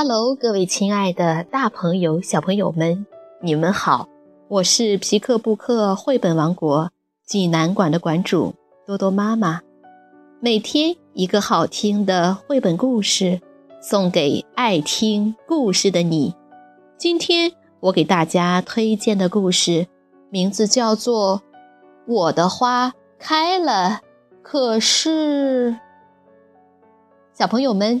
Hello，各位亲爱的大朋友、小朋友们，你们好！我是皮克布克绘本王国济南馆的馆主多多妈妈。每天一个好听的绘本故事，送给爱听故事的你。今天我给大家推荐的故事名字叫做《我的花开了》，可是，小朋友们。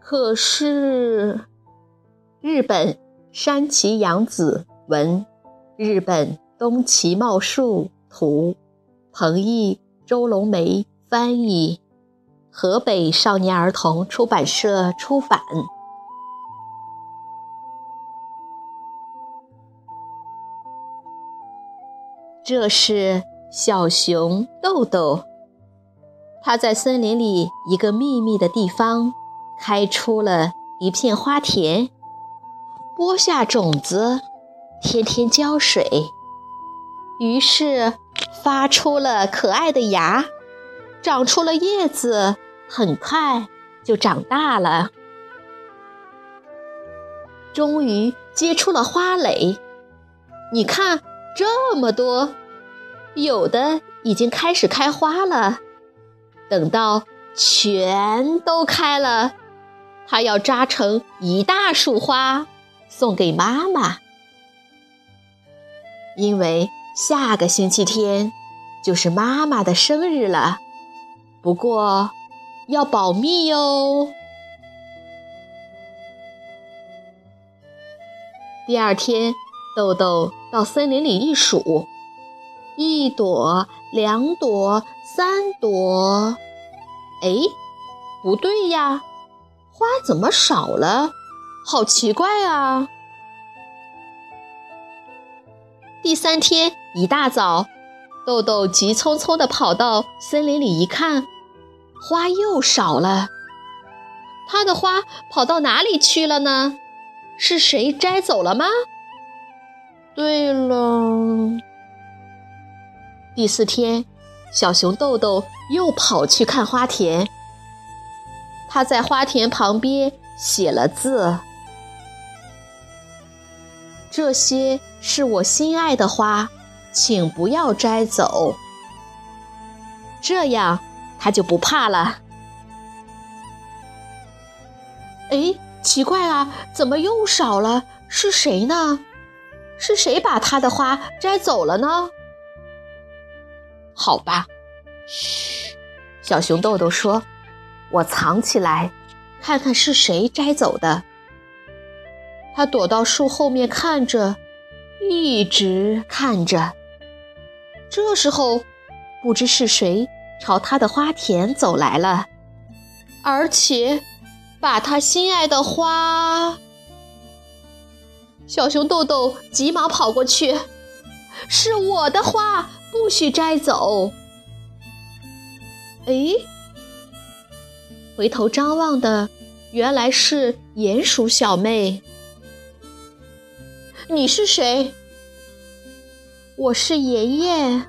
可是，日本山崎洋子文，日本东崎茂树图，彭毅、周龙梅翻译，河北少年儿童出版社出版。这是小熊豆豆，它在森林里一个秘密的地方。开出了一片花田，播下种子，天天浇水，于是发出了可爱的芽，长出了叶子，很快就长大了，终于结出了花蕾。你看，这么多，有的已经开始开花了。等到全都开了。它要扎成一大束花，送给妈妈，因为下个星期天就是妈妈的生日了。不过要保密哟。第二天，豆豆到森林里一数，一朵、两朵、三朵，哎，不对呀！花怎么少了？好奇怪啊！第三天一大早，豆豆急匆匆地跑到森林里一看，花又少了。他的花跑到哪里去了呢？是谁摘走了吗？对了，第四天，小熊豆豆又跑去看花田。他在花田旁边写了字：“这些是我心爱的花，请不要摘走。”这样他就不怕了。哎，奇怪啊，怎么又少了？是谁呢？是谁把他的花摘走了呢？好吧，嘘，小熊豆豆说。我藏起来，看看是谁摘走的。他躲到树后面看着，一直看着。这时候，不知是谁朝他的花田走来了，而且把他心爱的花……小熊豆豆急忙跑过去：“是我的花，不许摘走！”哎。回头张望的，原来是鼹鼠小妹。你是谁？我是妍妍。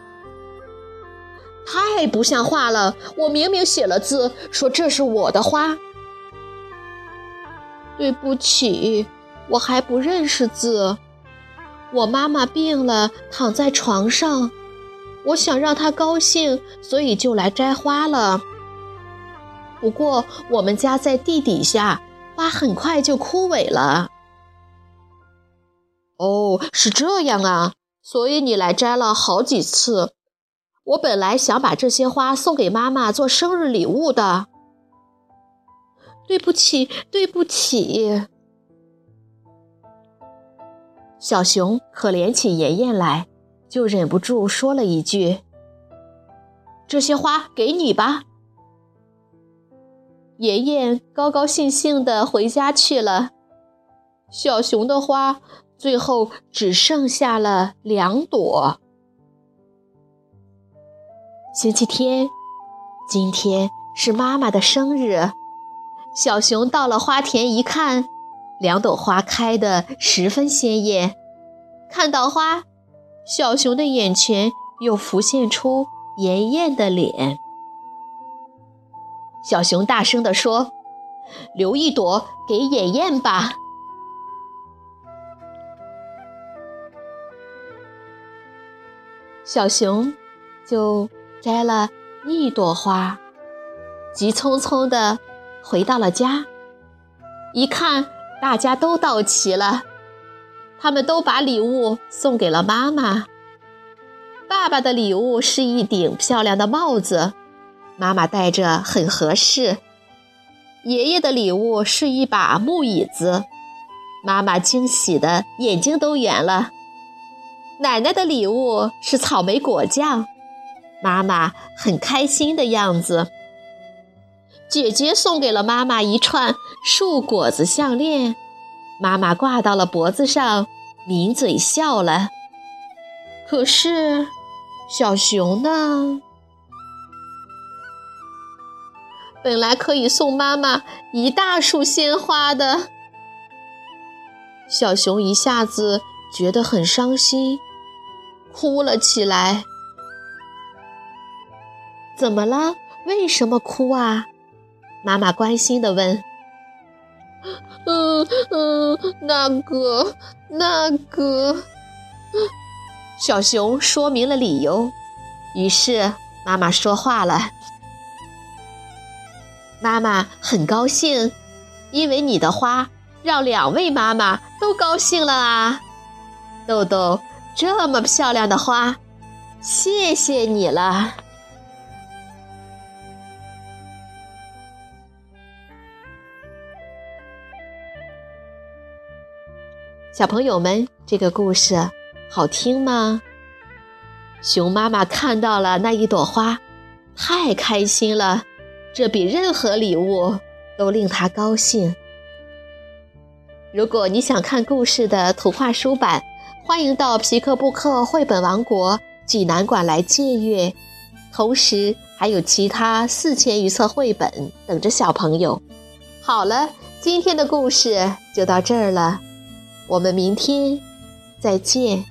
太不像话了！我明明写了字，说这是我的花。对不起，我还不认识字。我妈妈病了，躺在床上，我想让她高兴，所以就来摘花了。不过，我们家在地底下，花很快就枯萎了。哦，是这样啊，所以你来摘了好几次。我本来想把这些花送给妈妈做生日礼物的。对不起，对不起。小熊可怜起妍妍来，就忍不住说了一句：“这些花给你吧。”妍妍高高兴兴地回家去了。小熊的花最后只剩下了两朵。星期天，今天是妈妈的生日。小熊到了花田一看，两朵花开得十分鲜艳。看到花，小熊的眼前又浮现出妍妍的脸。小熊大声地说：“留一朵给妍妍吧。”小熊就摘了一朵花，急匆匆地回到了家。一看，大家都到齐了，他们都把礼物送给了妈妈。爸爸的礼物是一顶漂亮的帽子，妈妈戴着很合适。爷爷的礼物是一把木椅子，妈妈惊喜的眼睛都圆了。奶奶的礼物是草莓果酱，妈妈很开心的样子。姐姐送给了妈妈一串树果子项链，妈妈挂到了脖子上，抿嘴笑了。可是，小熊呢？本来可以送妈妈一大束鲜花的，小熊一下子觉得很伤心。哭了起来。怎么了？为什么哭啊？妈妈关心的问。嗯嗯，那个那个，小熊说明了理由。于是妈妈说话了。妈妈很高兴，因为你的花让两位妈妈都高兴了啊，豆豆。这么漂亮的花，谢谢你了，小朋友们。这个故事好听吗？熊妈妈看到了那一朵花，太开心了，这比任何礼物都令他高兴。如果你想看故事的图画书版。欢迎到皮克布克绘本王国济南馆来借阅，同时还有其他四千余册绘本等着小朋友。好了，今天的故事就到这儿了，我们明天再见。